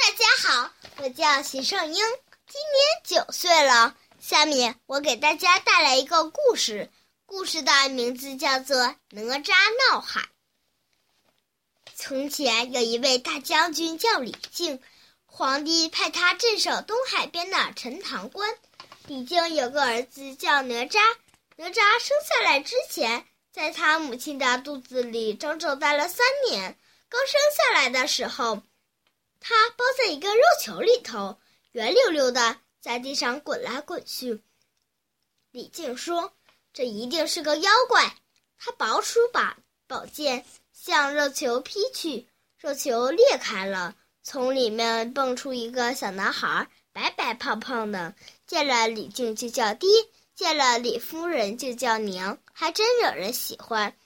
大家好，我叫徐胜英，今年九岁了。下面我给大家带来一个故事，故事的名字叫做《哪吒闹海》。从前有一位大将军叫李靖，皇帝派他镇守东海边的陈塘关。李靖有个儿子叫哪吒，哪吒生下来之前，在他母亲的肚子里整整待了三年。刚生下来的时候，他包在一个肉球里头，圆溜溜的，在地上滚来滚去。李靖说：“这一定是个妖怪。”他拔出把宝剑，向肉球劈去，肉球裂开了，从里面蹦出一个小男孩，白白胖胖的，见了李靖就叫爹，见了李夫人就叫娘，还真惹人喜欢。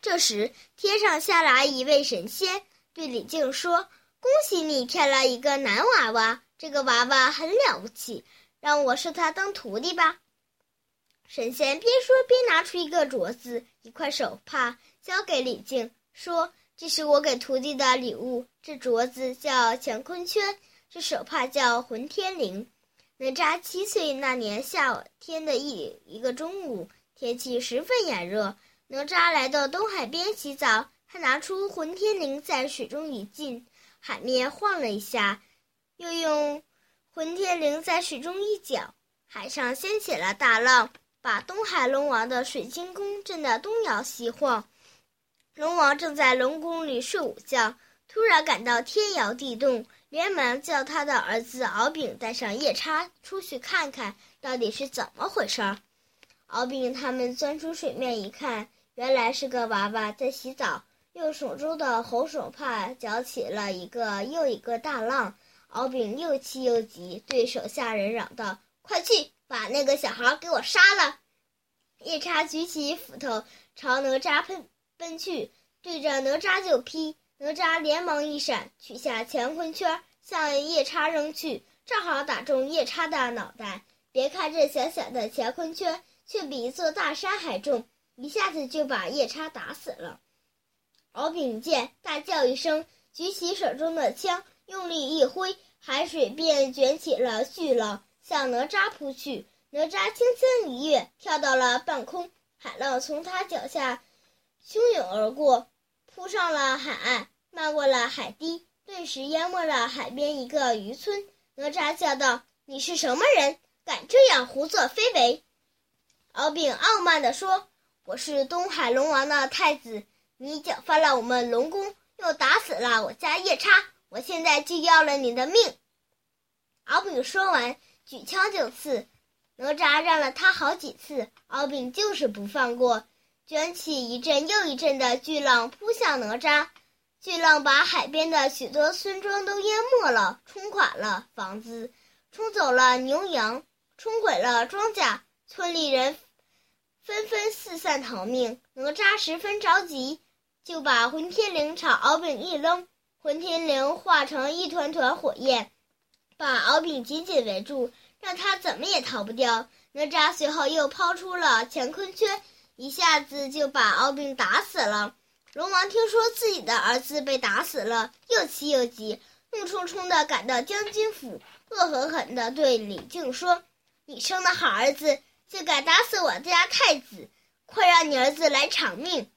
这时，天上下来一位神仙，对李靖说。恭喜你添了一个男娃娃，这个娃娃很了不起，让我收他当徒弟吧。神仙边说边拿出一个镯子、一块手帕，交给李靖，说：“这是我给徒弟的礼物。这镯子叫乾坤圈，这手帕叫混天绫。”哪吒七岁那年夏天的一一个中午，天气十分炎热，哪吒来到东海边洗澡，他拿出混天绫在水中一浸。海面晃了一下，又用混天绫在水中一搅，海上掀起了大浪，把东海龙王的水晶宫震得东摇西晃。龙王正在龙宫里睡午觉，突然感到天摇地动，连忙叫他的儿子敖丙带上夜叉出去看看到底是怎么回事儿。敖丙他们钻出水面一看，原来是个娃娃在洗澡。用手中的红手帕搅起了一个又一个大浪，敖丙又气又急，对手下人嚷道：“快去把那个小孩给我杀了！”夜叉举起斧头朝哪吒奔奔去，对着哪吒就劈。哪吒连忙一闪，取下乾坤圈向夜叉扔去，正好打中夜叉的脑袋。别看这小小的乾坤圈，却比一座大山还重，一下子就把夜叉打死了。敖丙见，大叫一声，举起手中的枪，用力一挥，海水便卷起了巨浪，向哪吒扑去。哪吒轻轻一跃，跳到了半空，海浪从他脚下汹涌而过，扑上了海岸，漫过了海堤，顿时淹没了海边一个渔村。哪吒叫道：“你是什么人？敢这样胡作非为？”敖丙傲慢地说：“我是东海龙王的太子。”你搅翻了我们龙宫，又打死了我家夜叉，我现在就要了你的命！敖丙说完，举枪就刺。哪吒让了他好几次，敖丙就是不放过，卷起一阵又一阵的巨浪扑向哪吒。巨浪把海边的许多村庄都淹没了，冲垮了房子，冲走了牛羊，冲毁了庄稼，村里人纷纷四散逃命。哪吒十分着急。就把混天绫朝敖丙一扔，混天绫化成一团团火焰，把敖丙紧紧围住，让他怎么也逃不掉。哪吒随后又抛出了乾坤圈，一下子就把敖丙打死了。龙王听说自己的儿子被打死了，又气又急，怒冲冲地赶到将军府，恶狠狠地对李靖说：“你生的好儿子，竟敢打死我家太子，快让你儿子来偿命！”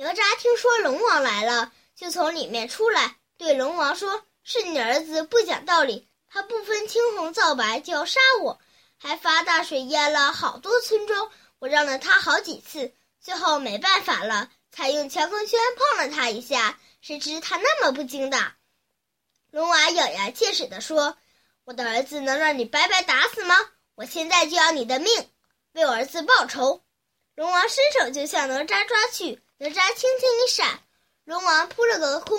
哪吒听说龙王来了，就从里面出来，对龙王说：“是你儿子不讲道理，他不分青红皂白就要杀我，还发大水淹了好多村庄。我让了他好几次，最后没办法了，才用乾坤圈碰了他一下。谁知他那么不经打。”龙王咬牙切齿地说：“我的儿子能让你白白打死吗？我现在就要你的命，为我儿子报仇！”龙王伸手就向哪吒抓去。哪吒轻轻一闪，龙王扑了个空。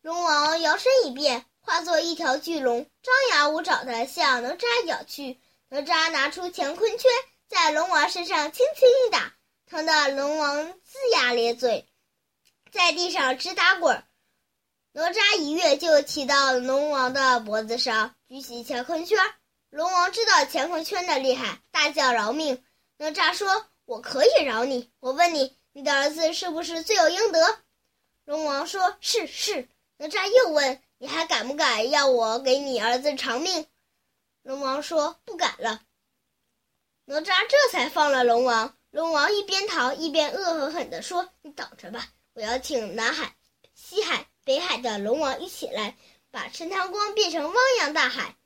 龙王摇身一变，化作一条巨龙，张牙舞爪的向哪吒咬去。哪吒拿出乾坤圈，在龙王身上轻轻一打，疼得龙王龇牙咧嘴，在地上直打滚。哪吒一跃就骑到龙王的脖子上，举起乾坤圈。龙王知道乾坤圈的厉害，大叫饶命。哪吒说：“我可以饶你，我问你。”你的儿子是不是罪有应得？龙王说：“是是。”哪吒又问：“你还敢不敢要我给你儿子偿命？”龙王说：“不敢了。”哪吒这才放了龙王。龙王一边逃一边恶狠狠地说：“你等着吧，我要请南海、西海、北海的龙王一起来，把陈塘关变成汪洋大海。”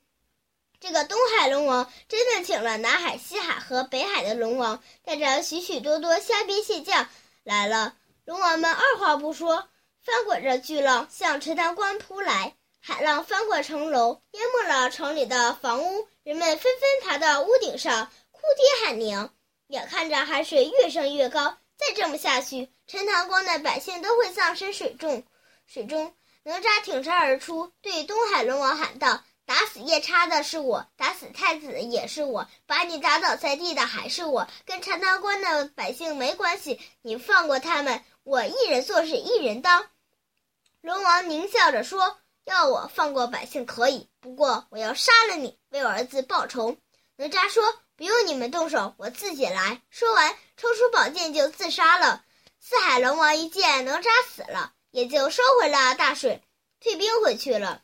这个东海龙王真的请了南海、西海和北海的龙王，带着许许多多虾兵蟹将来了。龙王们二话不说，翻滚着巨浪向陈塘关扑来，海浪翻过城楼，淹没了城里的房屋，人们纷纷爬到屋顶上。哭爹喊娘，眼看着海水越升越高，再这么下去，陈塘关的百姓都会葬身水中。水中，哪吒挺身而出，对东海龙王喊道：“打死夜叉的是我，打死太子也是我，把你打倒在地的还是我，跟陈塘关的百姓没关系。你放过他们，我一人做事一人当。”龙王狞笑着说：“要我放过百姓可以，不过我要杀了你，为我儿子报仇。”哪吒说。不用你们动手，我自己来。说完，抽出宝剑就自杀了。四海龙王一见哪吒死了，也就收回了大水，退兵回去了。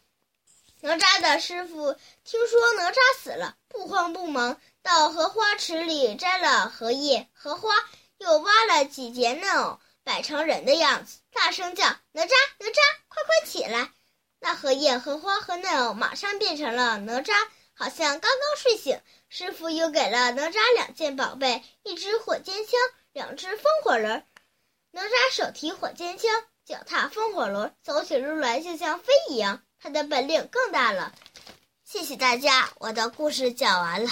哪吒的师傅听说哪吒死了，不慌不忙到荷花池里摘了荷叶、荷花，又挖了几节嫩藕，摆成人的样子，大声叫：“哪吒，哪吒，快快起来！”那荷叶、荷花和嫩藕马上变成了哪吒。好像刚刚睡醒，师傅又给了哪吒两件宝贝：一支火箭枪，两只风火轮。哪吒手提火箭枪，脚踏风火轮，走起路来就像飞一样。他的本领更大了。谢谢大家，我的故事讲完了。